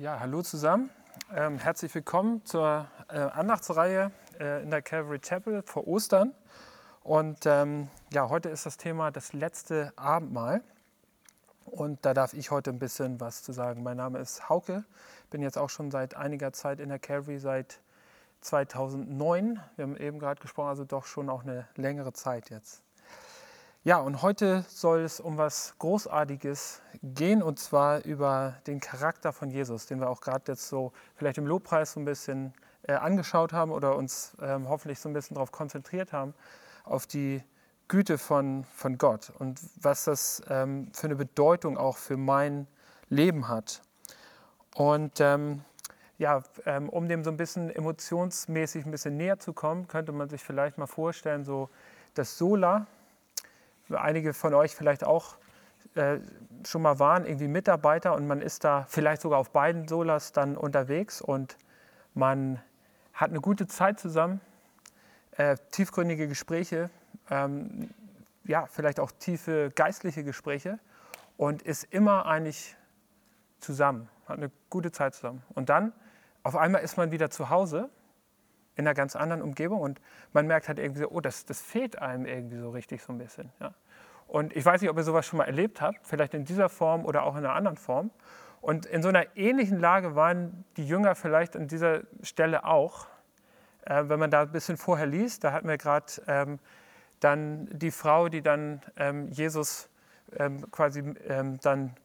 Ja, hallo zusammen. Ähm, herzlich willkommen zur äh, Andachtsreihe äh, in der Calvary Chapel vor Ostern. Und ähm, ja, heute ist das Thema das letzte Abendmahl. Und da darf ich heute ein bisschen was zu sagen. Mein Name ist Hauke, bin jetzt auch schon seit einiger Zeit in der Calvary, seit 2009. Wir haben eben gerade gesprochen, also doch schon auch eine längere Zeit jetzt. Ja, und heute soll es um was Großartiges gehen und zwar über den Charakter von Jesus, den wir auch gerade jetzt so vielleicht im Lobpreis so ein bisschen äh, angeschaut haben oder uns ähm, hoffentlich so ein bisschen darauf konzentriert haben, auf die Güte von, von Gott und was das ähm, für eine Bedeutung auch für mein Leben hat. Und ähm, ja, ähm, um dem so ein bisschen emotionsmäßig ein bisschen näher zu kommen, könnte man sich vielleicht mal vorstellen, so das Sola, einige von euch vielleicht auch äh, schon mal waren, irgendwie Mitarbeiter und man ist da vielleicht sogar auf beiden Solas dann unterwegs und man hat eine gute Zeit zusammen, äh, tiefgründige Gespräche, ähm, ja, vielleicht auch tiefe geistliche Gespräche und ist immer eigentlich zusammen, hat eine gute Zeit zusammen. Und dann auf einmal ist man wieder zu Hause in einer ganz anderen Umgebung und man merkt halt irgendwie so, oh, das, das fehlt einem irgendwie so richtig so ein bisschen. Ja. Und ich weiß nicht, ob ihr sowas schon mal erlebt habt, vielleicht in dieser Form oder auch in einer anderen Form. Und in so einer ähnlichen Lage waren die Jünger vielleicht an dieser Stelle auch. Äh, wenn man da ein bisschen vorher liest, da hatten wir gerade ähm, dann die Frau, die dann ähm, Jesus ähm, quasi ähm, dann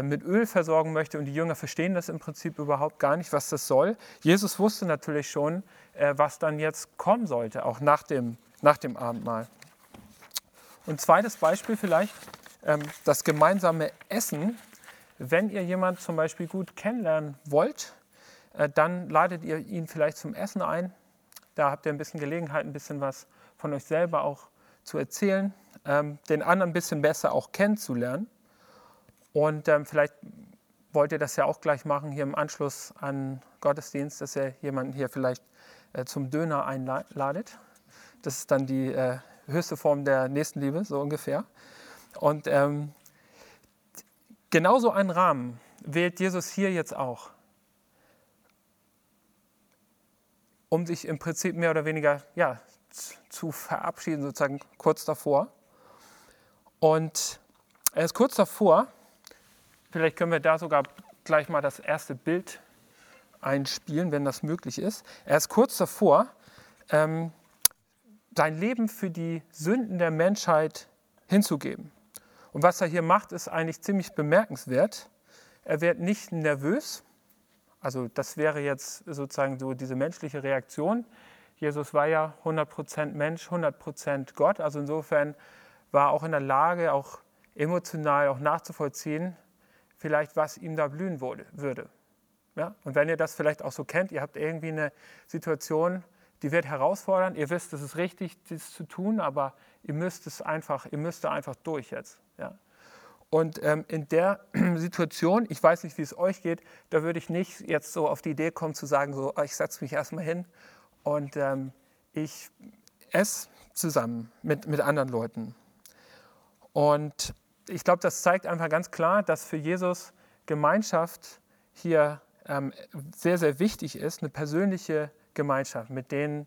mit Öl versorgen möchte und die Jünger verstehen das im Prinzip überhaupt gar nicht, was das soll. Jesus wusste natürlich schon, äh, was dann jetzt kommen sollte, auch nach dem, nach dem Abendmahl. Und zweites Beispiel vielleicht, ähm, das gemeinsame Essen. Wenn ihr jemanden zum Beispiel gut kennenlernen wollt, äh, dann ladet ihr ihn vielleicht zum Essen ein. Da habt ihr ein bisschen Gelegenheit, ein bisschen was von euch selber auch zu erzählen, ähm, den anderen ein bisschen besser auch kennenzulernen. Und ähm, vielleicht wollt ihr das ja auch gleich machen hier im Anschluss an Gottesdienst, dass ihr jemanden hier vielleicht äh, zum Döner einladet. Das ist dann die äh, höchste Form der Nächstenliebe, so ungefähr. Und ähm, genauso einen Rahmen wählt Jesus hier jetzt auch, um sich im Prinzip mehr oder weniger ja, zu verabschieden, sozusagen kurz davor. Und er ist kurz davor, vielleicht können wir da sogar gleich mal das erste Bild einspielen, wenn das möglich ist. Er ist kurz davor, ähm, sein Leben für die Sünden der Menschheit hinzugeben. Und was er hier macht, ist eigentlich ziemlich bemerkenswert. Er wird nicht nervös, also das wäre jetzt sozusagen so diese menschliche Reaktion. Jesus war ja 100% Mensch, 100% Gott, also insofern war er auch in der Lage, auch emotional auch nachzuvollziehen, vielleicht was ihm da blühen würde. Ja? Und wenn ihr das vielleicht auch so kennt, ihr habt irgendwie eine Situation, die wird herausfordern. Ihr wisst, es ist richtig, das zu tun, aber ihr müsst es einfach, ihr müsst da einfach durch jetzt. Ja. Und ähm, in der Situation, ich weiß nicht, wie es euch geht, da würde ich nicht jetzt so auf die Idee kommen zu sagen, so, oh, ich setze mich erstmal hin und ähm, ich esse zusammen mit, mit anderen Leuten. Und ich glaube, das zeigt einfach ganz klar, dass für Jesus Gemeinschaft hier ähm, sehr, sehr wichtig ist, eine persönliche Gemeinschaft, mit den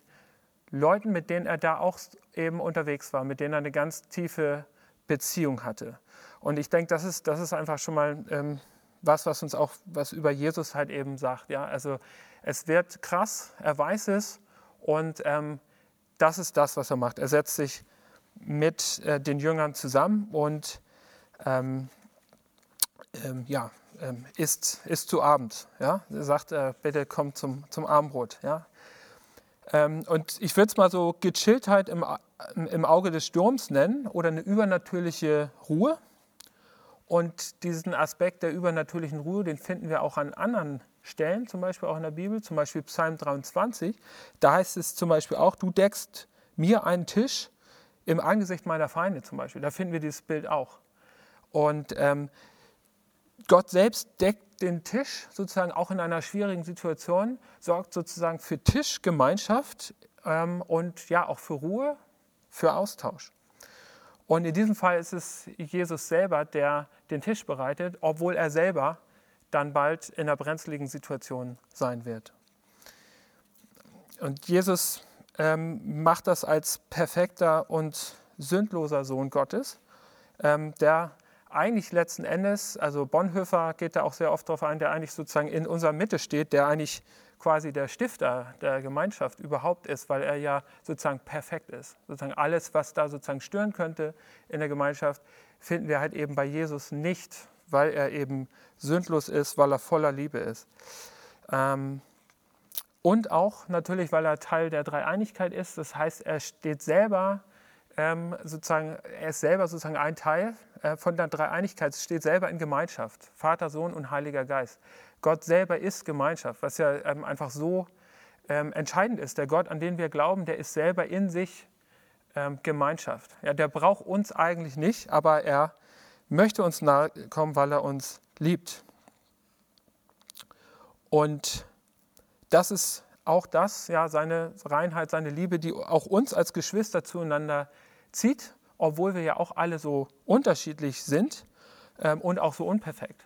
Leuten, mit denen er da auch eben unterwegs war, mit denen er eine ganz tiefe Beziehung hatte. Und ich denke, das ist, das ist einfach schon mal ähm, was, was uns auch was über Jesus halt eben sagt. Ja? Also es wird krass, er weiß es und ähm, das ist das, was er macht. Er setzt sich mit äh, den Jüngern zusammen und ähm, ähm ja, ähm, isst, isst zu Abend. Ja? Er sagt, äh, bitte kommt zum, zum Abendbrot. Ja? Ähm, und ich würde es mal so Gechilltheit im, im Auge des Sturms nennen oder eine übernatürliche Ruhe. Und diesen Aspekt der übernatürlichen Ruhe, den finden wir auch an anderen Stellen, zum Beispiel auch in der Bibel, zum Beispiel Psalm 23. Da heißt es zum Beispiel auch, du deckst mir einen Tisch im Angesicht meiner Feinde zum Beispiel. Da finden wir dieses Bild auch. Und ähm, Gott selbst deckt den Tisch sozusagen auch in einer schwierigen Situation, sorgt sozusagen für Tischgemeinschaft ähm, und ja auch für Ruhe, für Austausch. Und in diesem Fall ist es Jesus selber, der den Tisch bereitet, obwohl er selber dann bald in einer brenzligen Situation sein wird. Und Jesus ähm, macht das als perfekter und sündloser Sohn Gottes, ähm, der eigentlich letzten Endes, also Bonhoeffer geht da auch sehr oft darauf ein, der eigentlich sozusagen in unserer Mitte steht, der eigentlich quasi der Stifter der Gemeinschaft überhaupt ist, weil er ja sozusagen perfekt ist. Sozusagen alles, was da sozusagen stören könnte in der Gemeinschaft, finden wir halt eben bei Jesus nicht, weil er eben sündlos ist, weil er voller Liebe ist. Ähm, und auch natürlich, weil er Teil der Dreieinigkeit ist. Das heißt, er steht selber ähm, sozusagen, er ist selber sozusagen ein Teil äh, von der Dreieinigkeit, es steht selber in Gemeinschaft. Vater, Sohn und Heiliger Geist. Gott selber ist Gemeinschaft, was ja ähm, einfach so ähm, entscheidend ist. Der Gott, an den wir glauben, der ist selber in sich ähm, Gemeinschaft. Ja, der braucht uns eigentlich nicht, aber er möchte uns nahe kommen, weil er uns liebt. Und das ist auch das, ja, seine Reinheit, seine Liebe, die auch uns als Geschwister zueinander zieht, obwohl wir ja auch alle so unterschiedlich sind ähm, und auch so unperfekt.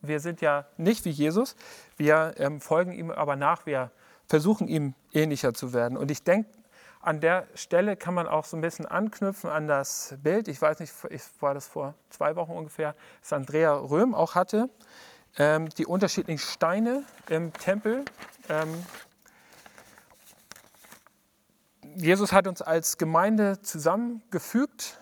Wir sind ja nicht wie Jesus, wir ähm, folgen ihm aber nach, wir versuchen ihm ähnlicher zu werden. Und ich denke, an der Stelle kann man auch so ein bisschen anknüpfen an das Bild. Ich weiß nicht, ich war das vor zwei Wochen ungefähr, das Andrea Röhm auch hatte ähm, die unterschiedlichen Steine im Tempel. Ähm, Jesus hat uns als Gemeinde zusammengefügt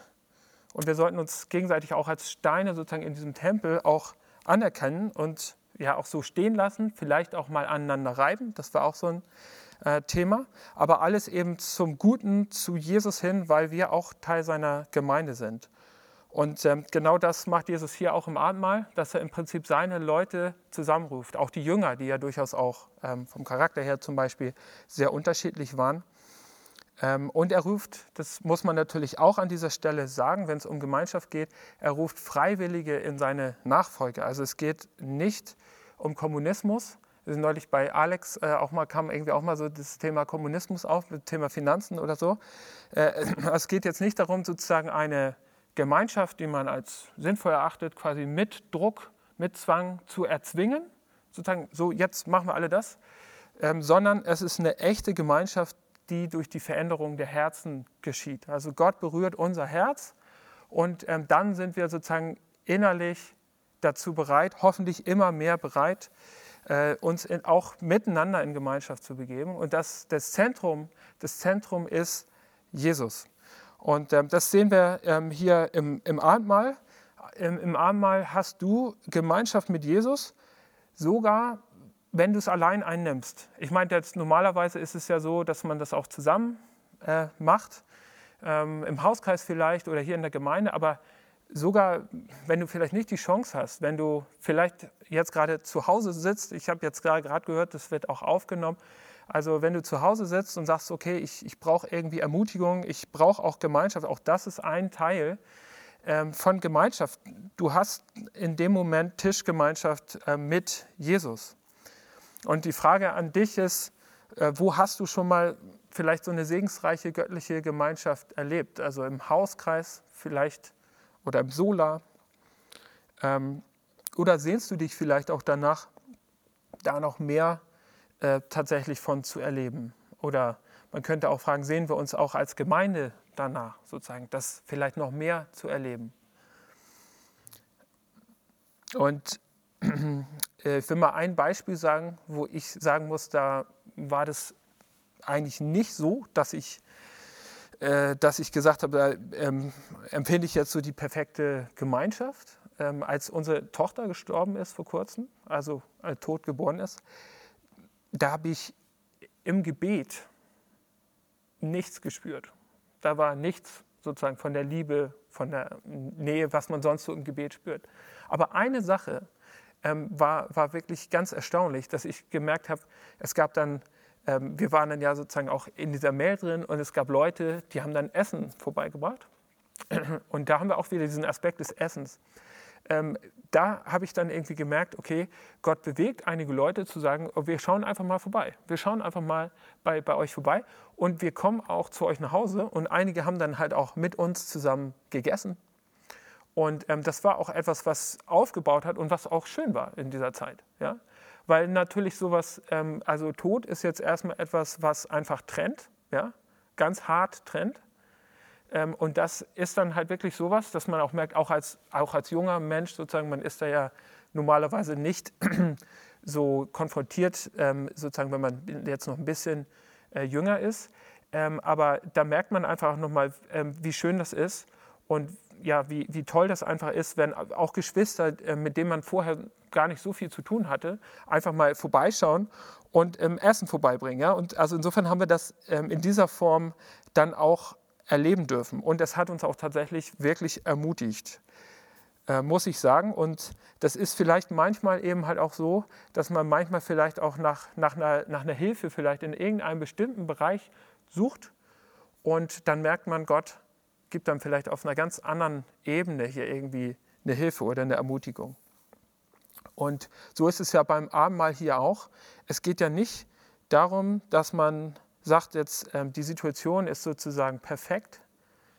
und wir sollten uns gegenseitig auch als Steine sozusagen in diesem Tempel auch anerkennen und ja auch so stehen lassen, vielleicht auch mal aneinander reiben. Das war auch so ein äh, Thema. Aber alles eben zum Guten, zu Jesus hin, weil wir auch Teil seiner Gemeinde sind. Und ähm, genau das macht Jesus hier auch im Abendmahl, dass er im Prinzip seine Leute zusammenruft, auch die Jünger, die ja durchaus auch ähm, vom Charakter her zum Beispiel sehr unterschiedlich waren. Ähm, und er ruft, das muss man natürlich auch an dieser Stelle sagen, wenn es um Gemeinschaft geht, er ruft Freiwillige in seine Nachfolge. Also es geht nicht um Kommunismus. Wir sind neulich bei Alex äh, auch mal, kam irgendwie auch mal so das Thema Kommunismus auf, das Thema Finanzen oder so. Äh, es geht jetzt nicht darum, sozusagen eine Gemeinschaft, die man als sinnvoll erachtet, quasi mit Druck, mit Zwang zu erzwingen, sozusagen, so jetzt machen wir alle das, ähm, sondern es ist eine echte Gemeinschaft, die durch die Veränderung der Herzen geschieht. Also Gott berührt unser Herz und ähm, dann sind wir sozusagen innerlich dazu bereit, hoffentlich immer mehr bereit, äh, uns in, auch miteinander in Gemeinschaft zu begeben. Und das, das, Zentrum, das Zentrum ist Jesus. Und ähm, das sehen wir ähm, hier im, im Abendmahl. Im, Im Abendmahl hast du Gemeinschaft mit Jesus, sogar wenn du es allein einnimmst. Ich meine, jetzt normalerweise ist es ja so, dass man das auch zusammen äh, macht, ähm, im Hauskreis vielleicht oder hier in der Gemeinde, aber sogar wenn du vielleicht nicht die Chance hast, wenn du vielleicht jetzt gerade zu Hause sitzt, ich habe jetzt gerade gehört, das wird auch aufgenommen, also wenn du zu Hause sitzt und sagst, okay, ich, ich brauche irgendwie Ermutigung, ich brauche auch Gemeinschaft, auch das ist ein Teil ähm, von Gemeinschaft. Du hast in dem Moment Tischgemeinschaft äh, mit Jesus. Und die Frage an dich ist, äh, wo hast du schon mal vielleicht so eine segensreiche göttliche Gemeinschaft erlebt? Also im Hauskreis vielleicht oder im Sola. Ähm, oder sehnst du dich vielleicht auch danach, da noch mehr äh, tatsächlich von zu erleben. Oder man könnte auch fragen, sehen wir uns auch als Gemeinde danach, sozusagen, das vielleicht noch mehr zu erleben. Und ich will mal ein Beispiel sagen, wo ich sagen muss, da war das eigentlich nicht so, dass ich, äh, dass ich gesagt habe, da ähm, empfinde ich jetzt so die perfekte Gemeinschaft. Ähm, als unsere Tochter gestorben ist vor kurzem, also äh, tot geboren ist, da habe ich im Gebet nichts gespürt. Da war nichts sozusagen von der Liebe, von der Nähe, was man sonst so im Gebet spürt. Aber eine Sache ähm, war, war wirklich ganz erstaunlich, dass ich gemerkt habe, es gab dann, ähm, wir waren dann ja sozusagen auch in dieser Mail drin und es gab Leute, die haben dann Essen vorbeigebracht. Und da haben wir auch wieder diesen Aspekt des Essens ähm, da habe ich dann irgendwie gemerkt, okay, Gott bewegt einige Leute zu sagen, oh, wir schauen einfach mal vorbei. Wir schauen einfach mal bei, bei euch vorbei und wir kommen auch zu euch nach Hause. Und einige haben dann halt auch mit uns zusammen gegessen. Und ähm, das war auch etwas, was aufgebaut hat und was auch schön war in dieser Zeit. Ja? Weil natürlich sowas, ähm, also Tod ist jetzt erstmal etwas, was einfach trennt, ja? ganz hart trennt. Ähm, und das ist dann halt wirklich sowas, dass man auch merkt, auch als, auch als junger Mensch sozusagen, man ist da ja normalerweise nicht so konfrontiert, ähm, sozusagen, wenn man jetzt noch ein bisschen äh, jünger ist. Ähm, aber da merkt man einfach nochmal, ähm, wie schön das ist und ja, wie, wie toll das einfach ist, wenn auch Geschwister, äh, mit denen man vorher gar nicht so viel zu tun hatte, einfach mal vorbeischauen und ähm, Essen vorbeibringen. Ja? Und also insofern haben wir das ähm, in dieser Form dann auch erleben dürfen. Und es hat uns auch tatsächlich wirklich ermutigt, äh, muss ich sagen. Und das ist vielleicht manchmal eben halt auch so, dass man manchmal vielleicht auch nach, nach, einer, nach einer Hilfe vielleicht in irgendeinem bestimmten Bereich sucht und dann merkt man, Gott gibt dann vielleicht auf einer ganz anderen Ebene hier irgendwie eine Hilfe oder eine Ermutigung. Und so ist es ja beim Abendmahl hier auch. Es geht ja nicht darum, dass man sagt, jetzt ähm, die Situation ist sozusagen perfekt,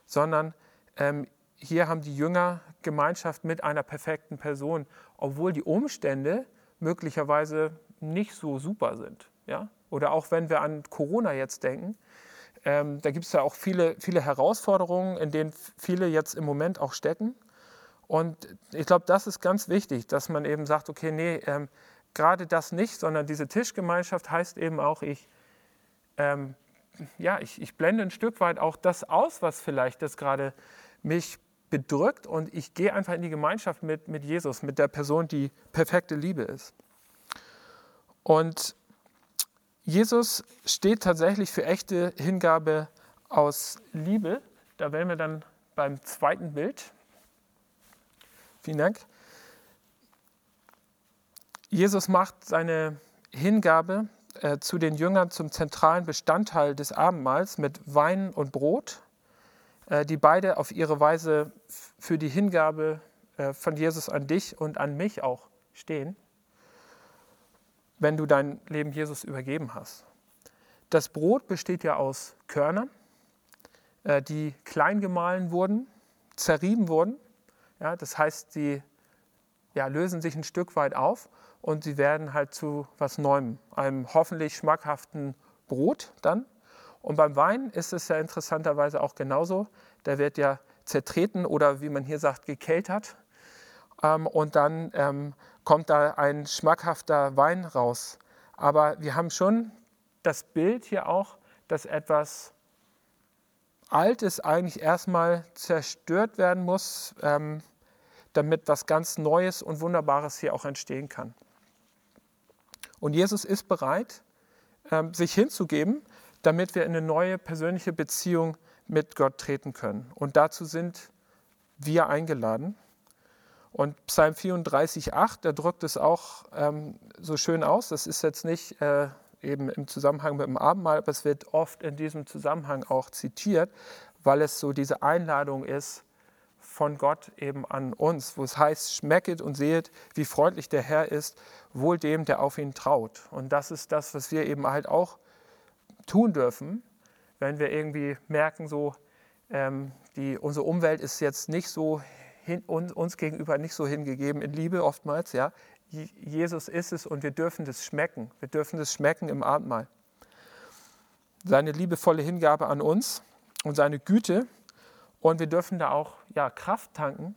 sondern ähm, hier haben die Jünger Gemeinschaft mit einer perfekten Person, obwohl die Umstände möglicherweise nicht so super sind. Ja? Oder auch wenn wir an Corona jetzt denken, ähm, da gibt es ja auch viele, viele Herausforderungen, in denen viele jetzt im Moment auch stecken. Und ich glaube, das ist ganz wichtig, dass man eben sagt, okay, nee, ähm, gerade das nicht, sondern diese Tischgemeinschaft heißt eben auch, ich, ähm, ja, ich, ich blende ein Stück weit auch das aus, was vielleicht das gerade mich bedrückt und ich gehe einfach in die Gemeinschaft mit, mit Jesus, mit der Person, die perfekte Liebe ist. Und Jesus steht tatsächlich für echte Hingabe aus Liebe. Da wären wir dann beim zweiten Bild. Vielen Dank. Jesus macht seine Hingabe äh, zu den Jüngern zum zentralen Bestandteil des Abendmahls mit Wein und Brot, äh, die beide auf ihre Weise für die Hingabe äh, von Jesus an dich und an mich auch stehen wenn du dein Leben Jesus übergeben hast. Das Brot besteht ja aus Körnern, äh, die klein gemahlen wurden, zerrieben wurden. Ja, das heißt, sie ja, lösen sich ein Stück weit auf und sie werden halt zu was Neuem, einem hoffentlich schmackhaften Brot dann. Und beim Wein ist es ja interessanterweise auch genauso. Der wird ja zertreten oder wie man hier sagt, gekeltert. Ähm, und dann ähm, kommt da ein schmackhafter Wein raus. Aber wir haben schon das Bild hier auch, dass etwas Altes eigentlich erstmal zerstört werden muss, ähm, damit was ganz Neues und Wunderbares hier auch entstehen kann. Und Jesus ist bereit, ähm, sich hinzugeben, damit wir in eine neue persönliche Beziehung mit Gott treten können. Und dazu sind wir eingeladen. Und Psalm 34,8, der drückt es auch ähm, so schön aus. Das ist jetzt nicht äh, eben im Zusammenhang mit dem Abendmahl, aber es wird oft in diesem Zusammenhang auch zitiert, weil es so diese Einladung ist von Gott eben an uns, wo es heißt, schmecket und sehet, wie freundlich der Herr ist, wohl dem, der auf ihn traut. Und das ist das, was wir eben halt auch tun dürfen, wenn wir irgendwie merken, so, ähm, die, unsere Umwelt ist jetzt nicht so hin, uns gegenüber nicht so hingegeben in Liebe oftmals. Ja? Jesus ist es und wir dürfen das schmecken. Wir dürfen das schmecken im Abendmahl. Seine liebevolle Hingabe an uns und seine Güte. Und wir dürfen da auch ja, Kraft tanken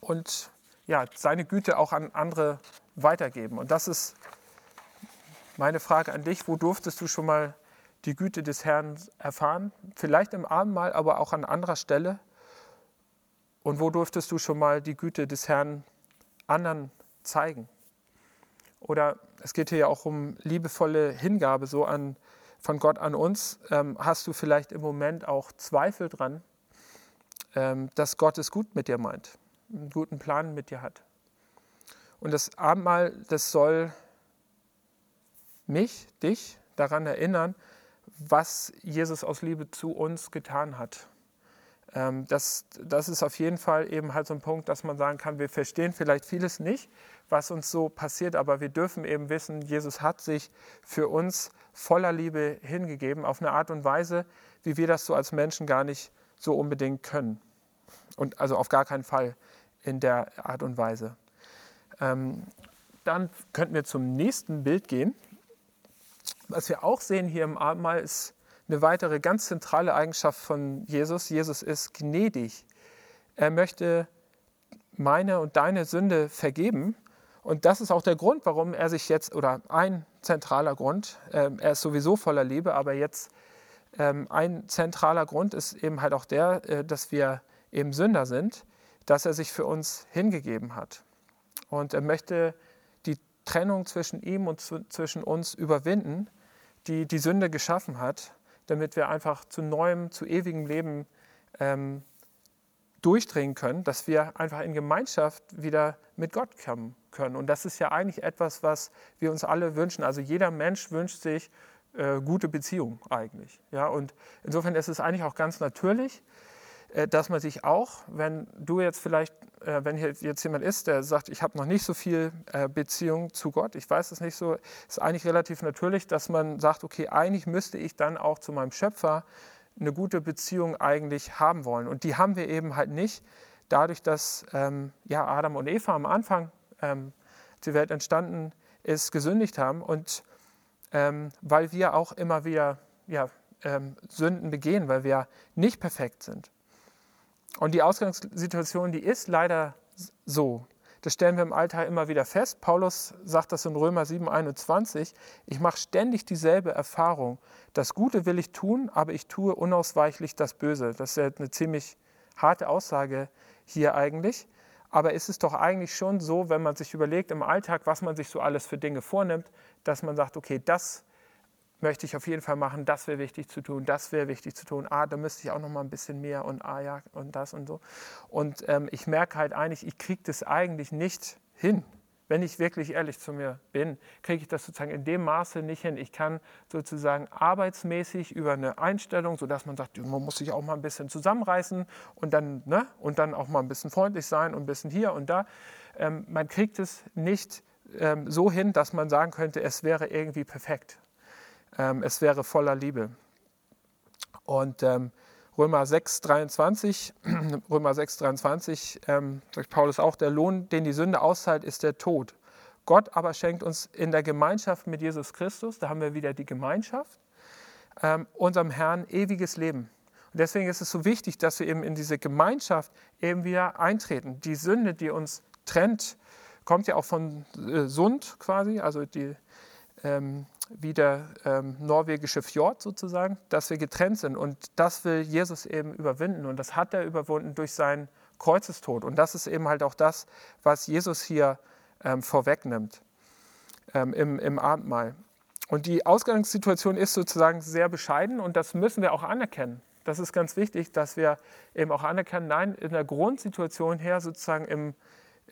und ja, seine Güte auch an andere weitergeben. Und das ist meine Frage an dich. Wo durftest du schon mal die Güte des Herrn erfahren? Vielleicht im Abendmahl, aber auch an anderer Stelle. Und wo durftest du schon mal die Güte des Herrn anderen zeigen? Oder es geht hier ja auch um liebevolle Hingabe so an, von Gott an uns. Ähm, hast du vielleicht im Moment auch Zweifel dran, ähm, dass Gott es gut mit dir meint, einen guten Plan mit dir hat? Und das Abendmahl, das soll mich, dich daran erinnern, was Jesus aus Liebe zu uns getan hat ähm, das, das ist auf jeden Fall eben halt so ein Punkt, dass man sagen kann, wir verstehen vielleicht vieles nicht, was uns so passiert, aber wir dürfen eben wissen, Jesus hat sich für uns voller Liebe hingegeben, auf eine Art und Weise, wie wir das so als Menschen gar nicht so unbedingt können. Und also auf gar keinen Fall in der Art und Weise. Ähm, dann könnten wir zum nächsten Bild gehen. Was wir auch sehen hier im Abendmahl ist eine weitere ganz zentrale Eigenschaft von Jesus. Jesus ist gnädig. Er möchte meine und deine Sünde vergeben. Und das ist auch der Grund, warum er sich jetzt, oder ein zentraler Grund, äh, er ist sowieso voller Liebe, aber jetzt ähm, ein zentraler Grund ist eben halt auch der, äh, dass wir eben Sünder sind, dass er sich für uns hingegeben hat. Und er möchte die Trennung zwischen ihm und zu, zwischen uns überwinden, die die Sünde geschaffen hat, damit wir einfach zu neuem, zu ewigem Leben ähm, durchdringen können, dass wir einfach in Gemeinschaft wieder mit Gott kommen können. Und das ist ja eigentlich etwas, was wir uns alle wünschen. Also jeder Mensch wünscht sich äh, gute Beziehungen eigentlich. Ja? Und insofern ist es eigentlich auch ganz natürlich, dass man sich auch, wenn du jetzt vielleicht, äh, wenn hier jetzt jemand ist, der sagt, ich habe noch nicht so viel äh, Beziehung zu Gott, ich weiß es nicht so, ist eigentlich relativ natürlich, dass man sagt, okay, eigentlich müsste ich dann auch zu meinem Schöpfer eine gute Beziehung eigentlich haben wollen. Und die haben wir eben halt nicht, dadurch, dass ähm, ja, Adam und Eva am Anfang, ähm, die Welt entstanden ist, gesündigt haben und ähm, weil wir auch immer wieder ja, ähm, Sünden begehen, weil wir nicht perfekt sind. Und die Ausgangssituation, die ist leider so. Das stellen wir im Alltag immer wieder fest. Paulus sagt das in Römer 7, 21. Ich mache ständig dieselbe Erfahrung. Das Gute will ich tun, aber ich tue unausweichlich das Böse. Das ist ja eine ziemlich harte Aussage hier eigentlich. Aber ist es doch eigentlich schon so, wenn man sich überlegt im Alltag, was man sich so alles für Dinge vornimmt, dass man sagt, okay, das möchte ich auf jeden Fall machen, das wäre wichtig zu tun, das wäre wichtig zu tun, ah, da müsste ich auch noch mal ein bisschen mehr und ah ja und das und so. Und ähm, ich merke halt eigentlich, ich kriege das eigentlich nicht hin. Wenn ich wirklich ehrlich zu mir bin, kriege ich das sozusagen in dem Maße nicht hin. Ich kann sozusagen arbeitsmäßig über eine Einstellung, sodass man sagt, man muss sich auch mal ein bisschen zusammenreißen und dann, ne, und dann auch mal ein bisschen freundlich sein und ein bisschen hier und da. Ähm, man kriegt es nicht ähm, so hin, dass man sagen könnte, es wäre irgendwie perfekt ähm, es wäre voller Liebe. Und ähm, Römer 6, 23, Römer 6, 23 ähm, sagt Paulus auch, der Lohn, den die Sünde auszahlt, ist der Tod. Gott aber schenkt uns in der Gemeinschaft mit Jesus Christus, da haben wir wieder die Gemeinschaft, ähm, unserem Herrn ewiges Leben. Und deswegen ist es so wichtig, dass wir eben in diese Gemeinschaft eben wieder eintreten. Die Sünde, die uns trennt, kommt ja auch von äh, Sund quasi, also die, ähm, wie der ähm, norwegische Fjord sozusagen, dass wir getrennt sind. Und das will Jesus eben überwinden. Und das hat er überwunden durch seinen Kreuzestod. Und das ist eben halt auch das, was Jesus hier ähm, vorwegnimmt ähm, im, im Abendmahl. Und die Ausgangssituation ist sozusagen sehr bescheiden und das müssen wir auch anerkennen. Das ist ganz wichtig, dass wir eben auch anerkennen, nein, in der Grundsituation her sozusagen im,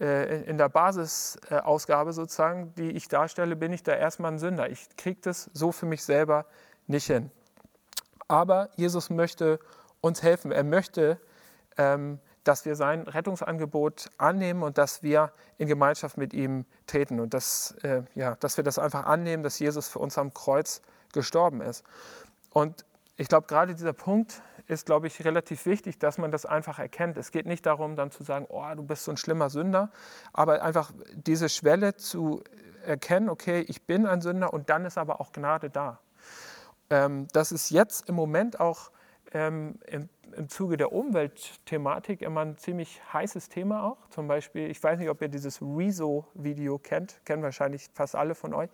in der Basisausgabe sozusagen, die ich darstelle, bin ich da erstmal ein Sünder. Ich kriege das so für mich selber nicht hin. Aber Jesus möchte uns helfen. Er möchte, ähm, dass wir sein Rettungsangebot annehmen und dass wir in Gemeinschaft mit ihm treten und dass, äh, ja, dass wir das einfach annehmen, dass Jesus für uns am Kreuz gestorben ist. Und ich glaube, gerade dieser Punkt ist, glaube ich, relativ wichtig, dass man das einfach erkennt. Es geht nicht darum, dann zu sagen, oh, du bist so ein schlimmer Sünder, aber einfach diese Schwelle zu erkennen, okay, ich bin ein Sünder und dann ist aber auch Gnade da. Ähm, das ist jetzt im Moment auch ähm, im, im Zuge der Umweltthematik immer ein ziemlich heißes Thema auch. Zum Beispiel, ich weiß nicht, ob ihr dieses Rezo-Video kennt, kennen wahrscheinlich fast alle von euch,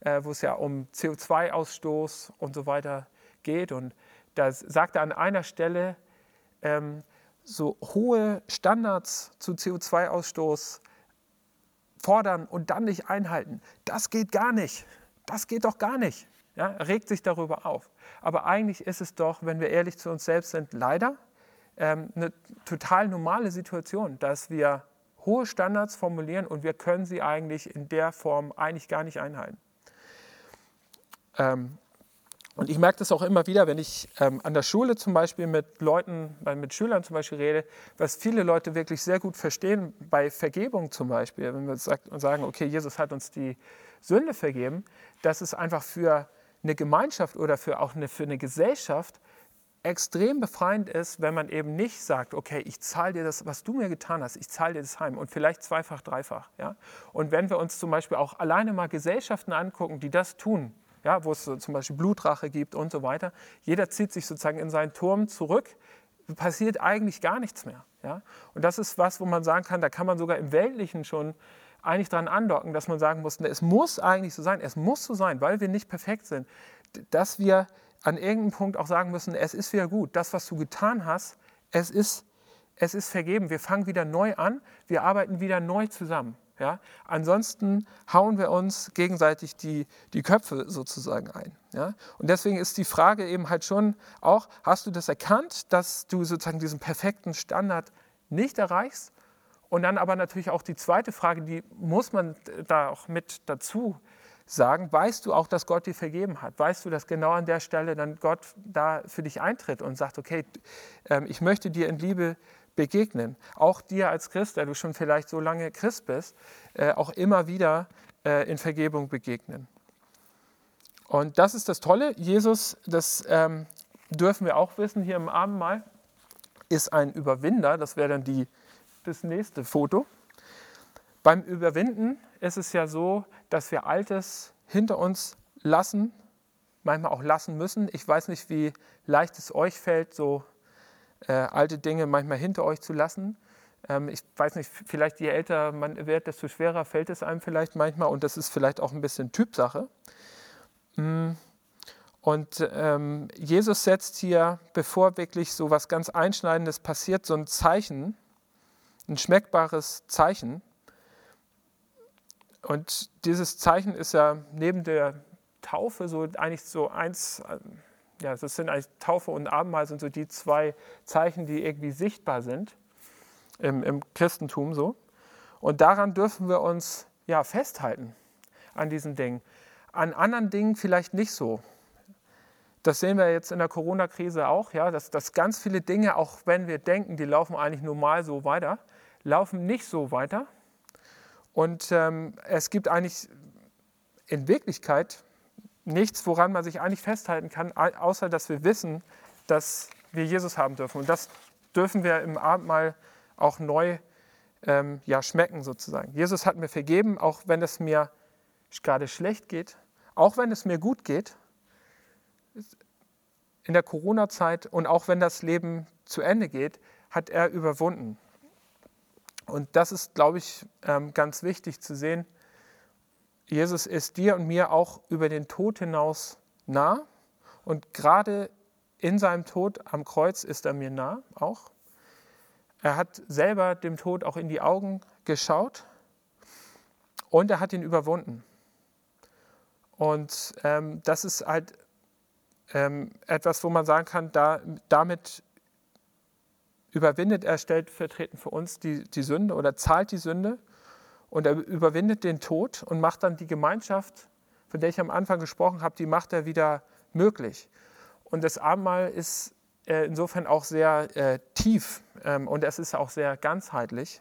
äh, wo es ja um CO2-Ausstoß und so weiter geht. Und da sagt er an einer Stelle, ähm, so hohe Standards zu CO2-Ausstoß fordern und dann nicht einhalten. Das geht gar nicht. Das geht doch gar nicht. Ja, regt sich darüber auf. Aber eigentlich ist es doch, wenn wir ehrlich zu uns selbst sind, leider ähm, eine total normale Situation, dass wir hohe Standards formulieren und wir können sie eigentlich in der Form eigentlich gar nicht einhalten. Ähm, und ich merke das auch immer wieder, wenn ich ähm, an der Schule zum Beispiel mit Leuten, mit Schülern zum Beispiel rede, was viele Leute wirklich sehr gut verstehen bei Vergebung zum Beispiel, wenn wir sagen, okay, Jesus hat uns die Sünde vergeben, dass es einfach für eine Gemeinschaft oder für auch eine, für eine Gesellschaft extrem befreiend ist, wenn man eben nicht sagt, okay, ich zahle dir das, was du mir getan hast, ich zahle dir das heim und vielleicht zweifach, dreifach. Ja? Und wenn wir uns zum Beispiel auch alleine mal Gesellschaften angucken, die das tun, ja, wo es zum Beispiel Blutrache gibt und so weiter, jeder zieht sich sozusagen in seinen Turm zurück, passiert eigentlich gar nichts mehr. Ja? Und das ist was, wo man sagen kann, da kann man sogar im Weltlichen schon eigentlich dran andocken, dass man sagen muss, es muss eigentlich so sein, es muss so sein, weil wir nicht perfekt sind, dass wir an irgendeinem Punkt auch sagen müssen, es ist wieder gut, das, was du getan hast, es ist, es ist vergeben. Wir fangen wieder neu an, wir arbeiten wieder neu zusammen. Ja? Ansonsten hauen wir uns gegenseitig die, die Köpfe sozusagen ein. Ja? Und deswegen ist die Frage eben halt schon auch, hast du das erkannt, dass du sozusagen diesen perfekten Standard nicht erreichst? Und dann aber natürlich auch die zweite Frage, die muss man da auch mit dazu sagen, weißt du auch, dass Gott dir vergeben hat? Weißt du, dass genau an der Stelle dann Gott da für dich eintritt und sagt, okay, ähm, ich möchte dir in Liebe begegnen. Auch dir als Christ, der du schon vielleicht so lange Christ bist, äh, auch immer wieder äh, in Vergebung begegnen. Und das ist das Tolle. Jesus, das ähm, dürfen wir auch wissen hier im Abendmahl, ist ein Überwinder. Das wäre dann die, das nächste Foto. Beim Überwinden ist es ja so, dass wir Altes hinter uns lassen, manchmal auch lassen müssen. Ich weiß nicht, wie leicht es euch fällt, so äh, alte Dinge manchmal hinter euch zu lassen. Ähm, ich weiß nicht, vielleicht je älter man wird, desto schwerer fällt es einem vielleicht manchmal und das ist vielleicht auch ein bisschen Typsache. Mm. Und ähm, Jesus setzt hier, bevor wirklich so was ganz Einschneidendes passiert, so ein Zeichen, ein schmeckbares Zeichen. Und dieses Zeichen ist ja neben der Taufe so eigentlich so eins, ja, das sind eigentlich Taufe und Abendmahl sind so die zwei Zeichen, die irgendwie sichtbar sind im, im Christentum so. Und daran dürfen wir uns ja festhalten, an diesen Dingen. An anderen Dingen vielleicht nicht so. Das sehen wir jetzt in der Corona-Krise auch, ja, dass, dass ganz viele Dinge, auch wenn wir denken, die laufen eigentlich normal so weiter, laufen nicht so weiter und ähm, es gibt eigentlich in Wirklichkeit nichts, woran man sich eigentlich festhalten kann, außer dass wir wissen, dass wir Jesus haben dürfen. Und das dürfen wir im Abendmahl auch neu ähm, ja, schmecken sozusagen. Jesus hat mir vergeben, auch wenn es mir gerade schlecht geht, auch wenn es mir gut geht in der Corona-Zeit und auch wenn das Leben zu Ende geht, hat er überwunden. Und das ist, glaube ich, ähm, ganz wichtig zu sehen. Jesus ist dir und mir auch über den Tod hinaus nah. Und gerade in seinem Tod am Kreuz ist er mir nah auch. Er hat selber dem Tod auch in die Augen geschaut und er hat ihn überwunden. Und ähm, das ist halt ähm, etwas, wo man sagen kann, da, damit überwindet er stellvertretend für uns die, die Sünde oder zahlt die Sünde und er überwindet den Tod und macht dann die Gemeinschaft, von der ich am Anfang gesprochen habe, die macht er wieder möglich. Und das Abendmahl ist äh, insofern auch sehr äh, tief ähm, und es ist auch sehr ganzheitlich.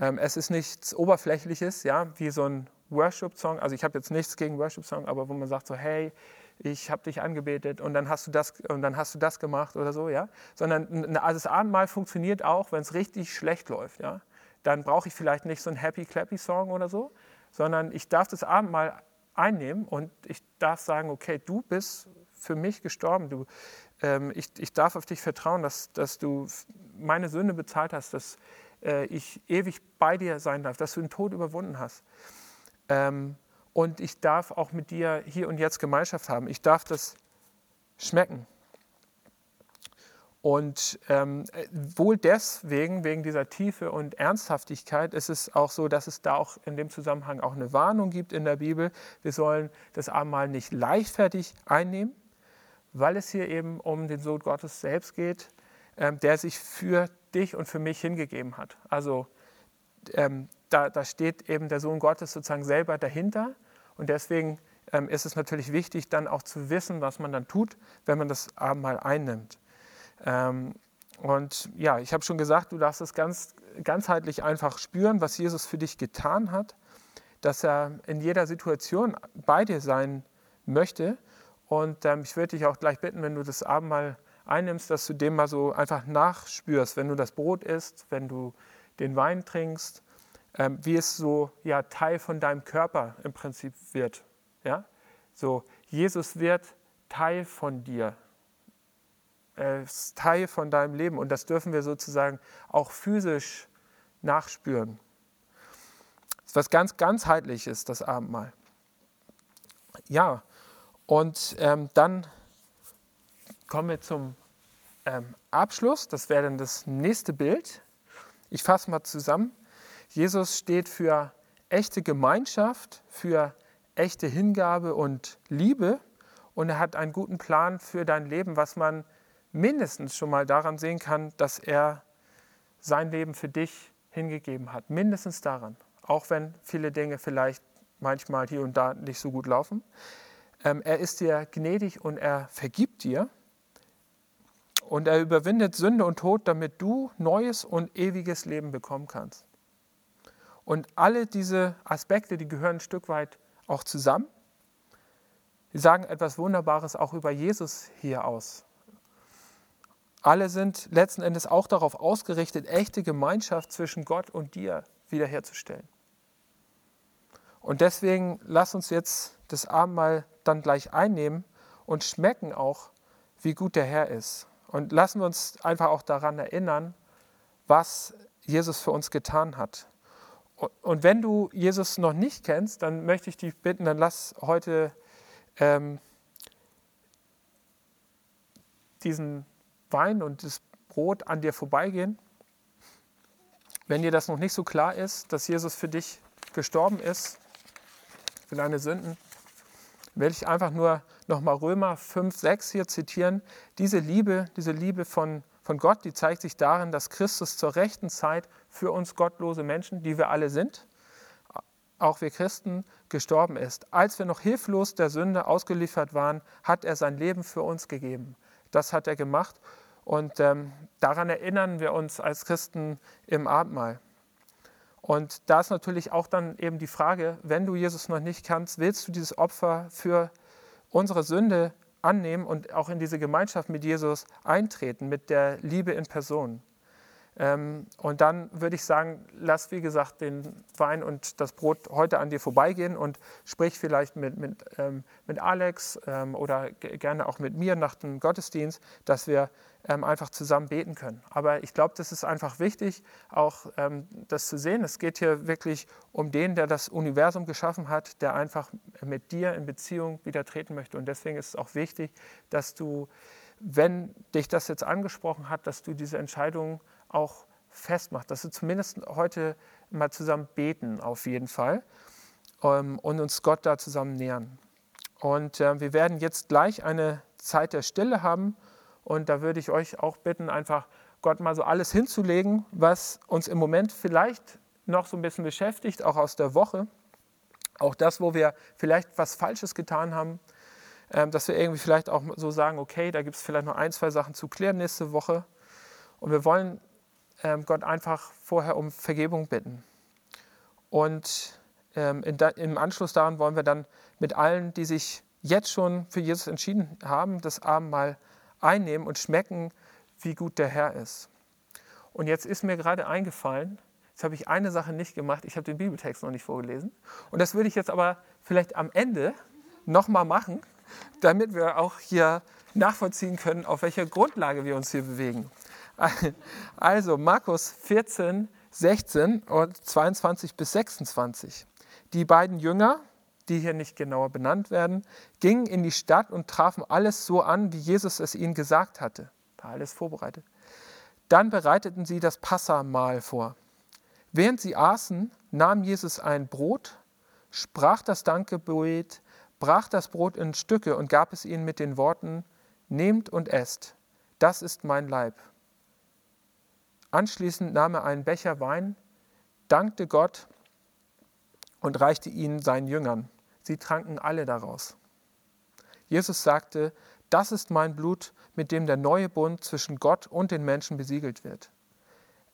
Ähm, es ist nichts Oberflächliches, ja, wie so ein Worship-Song. Also ich habe jetzt nichts gegen Worship-Song, aber wo man sagt so, hey, ich habe dich angebetet und dann hast du das und dann hast du das gemacht oder so, ja. Sondern also das Abendmahl funktioniert auch, wenn es richtig schlecht läuft, ja. Dann brauche ich vielleicht nicht so einen Happy Clappy Song oder so, sondern ich darf das Abendmahl einnehmen und ich darf sagen, okay, du bist für mich gestorben. Du, ähm, ich, ich darf auf dich vertrauen, dass, dass du meine Sünde bezahlt hast, dass äh, ich ewig bei dir sein darf, dass du den Tod überwunden hast. Ähm, und ich darf auch mit dir hier und jetzt Gemeinschaft haben. Ich darf das schmecken. Und ähm, wohl deswegen, wegen dieser Tiefe und Ernsthaftigkeit, ist es auch so, dass es da auch in dem Zusammenhang auch eine Warnung gibt in der Bibel. Wir sollen das Abendmahl nicht leichtfertig einnehmen, weil es hier eben um den Sohn Gottes selbst geht, ähm, der sich für dich und für mich hingegeben hat. Also ähm, da, da steht eben der Sohn Gottes sozusagen selber dahinter und deswegen ähm, ist es natürlich wichtig, dann auch zu wissen, was man dann tut, wenn man das Abendmahl einnimmt. Ähm, und ja, ich habe schon gesagt, du darfst es ganz ganzheitlich einfach spüren, was Jesus für dich getan hat, dass er in jeder Situation bei dir sein möchte. Und ähm, ich würde dich auch gleich bitten, wenn du das Abendmahl einnimmst, dass du dem mal so einfach nachspürst, wenn du das Brot isst, wenn du den Wein trinkst, ähm, wie es so ja, Teil von deinem Körper im Prinzip wird. Ja? So, Jesus wird Teil von dir. Ist Teil von deinem Leben und das dürfen wir sozusagen auch physisch nachspüren. Das ist was ganz ganzheitliches, das Abendmahl. Ja, und ähm, dann kommen wir zum ähm, Abschluss. Das wäre dann das nächste Bild. Ich fasse mal zusammen. Jesus steht für echte Gemeinschaft, für echte Hingabe und Liebe und er hat einen guten Plan für dein Leben, was man mindestens schon mal daran sehen kann, dass er sein Leben für dich hingegeben hat. Mindestens daran, auch wenn viele Dinge vielleicht manchmal hier und da nicht so gut laufen. Ähm, er ist dir gnädig und er vergibt dir. Und er überwindet Sünde und Tod, damit du neues und ewiges Leben bekommen kannst. Und alle diese Aspekte, die gehören ein Stück weit auch zusammen. Die sagen etwas Wunderbares auch über Jesus hier aus. Alle sind letzten Endes auch darauf ausgerichtet, echte Gemeinschaft zwischen Gott und dir wiederherzustellen. Und deswegen lass uns jetzt das Abendmahl dann gleich einnehmen und schmecken auch, wie gut der Herr ist. Und lassen wir uns einfach auch daran erinnern, was Jesus für uns getan hat. Und wenn du Jesus noch nicht kennst, dann möchte ich dich bitten, dann lass heute ähm, diesen Wein und das Brot an dir vorbeigehen. Wenn dir das noch nicht so klar ist, dass Jesus für dich gestorben ist, für deine Sünden, will ich einfach nur nochmal Römer 5, 6 hier zitieren. Diese Liebe, diese Liebe von, von Gott, die zeigt sich darin, dass Christus zur rechten Zeit für uns gottlose Menschen, die wir alle sind, auch wir Christen, gestorben ist. Als wir noch hilflos der Sünde ausgeliefert waren, hat er sein Leben für uns gegeben. Das hat er gemacht und ähm, daran erinnern wir uns als Christen im Abendmahl. Und da ist natürlich auch dann eben die Frage, wenn du Jesus noch nicht kannst, willst du dieses Opfer für unsere Sünde annehmen und auch in diese Gemeinschaft mit Jesus eintreten, mit der Liebe in Person? Ähm, und dann würde ich sagen, lass wie gesagt den Wein und das Brot heute an dir vorbeigehen und sprich vielleicht mit, mit, ähm, mit Alex ähm, oder gerne auch mit mir nach dem Gottesdienst, dass wir einfach zusammen beten können. Aber ich glaube, das ist einfach wichtig, auch das zu sehen. Es geht hier wirklich um den, der das Universum geschaffen hat, der einfach mit dir in Beziehung wieder treten möchte. Und deswegen ist es auch wichtig, dass du, wenn dich das jetzt angesprochen hat, dass du diese Entscheidung auch festmacht, dass wir zumindest heute mal zusammen beten, auf jeden Fall, ähm, und uns Gott da zusammen nähern. Und äh, wir werden jetzt gleich eine Zeit der Stille haben und da würde ich euch auch bitten, einfach Gott mal so alles hinzulegen, was uns im Moment vielleicht noch so ein bisschen beschäftigt, auch aus der Woche. Auch das, wo wir vielleicht was Falsches getan haben, ähm, dass wir irgendwie vielleicht auch so sagen, okay, da gibt es vielleicht noch ein, zwei Sachen zu klären nächste Woche. Und wir wollen ähm, Gott einfach vorher um Vergebung bitten. Und ähm, im Anschluss daran wollen wir dann mit allen, die sich jetzt schon für Jesus entschieden haben, das Abendmahl einnehmen und schmecken, wie gut der Herr ist. Und jetzt ist mir gerade eingefallen, jetzt habe ich eine Sache nicht gemacht, ich habe den Bibeltext noch nicht vorgelesen. Und das würde ich jetzt aber vielleicht am Ende nochmal machen, damit wir auch hier nachvollziehen können, auf welcher Grundlage wir uns hier bewegen. Also Markus 14, 16 und 22 bis 26. Die beiden Jünger, die hier nicht genauer benannt werden, gingen in die Stadt und trafen alles so an, wie Jesus es ihnen gesagt hatte. War alles vorbereitet. Dann bereiteten sie das Passamahl vor. Während sie aßen, nahm Jesus ein Brot, sprach das Dankgebet, brach das Brot in Stücke und gab es ihnen mit den Worten: Nehmt und esst, das ist mein Leib. Anschließend nahm er einen Becher Wein, dankte Gott und reichte ihn seinen Jüngern. Sie tranken alle daraus. Jesus sagte, das ist mein Blut, mit dem der neue Bund zwischen Gott und den Menschen besiegelt wird.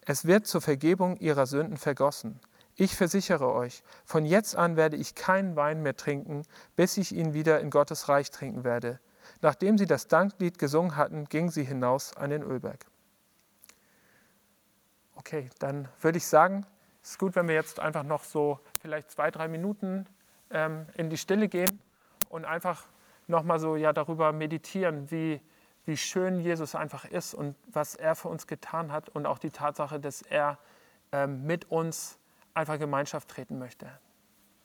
Es wird zur Vergebung ihrer Sünden vergossen. Ich versichere euch, von jetzt an werde ich keinen Wein mehr trinken, bis ich ihn wieder in Gottes Reich trinken werde. nachdem sie das Danklied gesungen hatten, gingen sie hinaus an den Ölberg. Okay, dann würde ich sagen, es ist gut, wenn wir jetzt einfach noch so vielleicht zwei, drei Minuten ähm, in die Stille gehen und einfach nochmal so ja, darüber meditieren, wie, wie schön Jesus einfach ist und was er für uns getan hat und auch die Tatsache, dass er ähm, mit uns einfach Gemeinschaft treten möchte.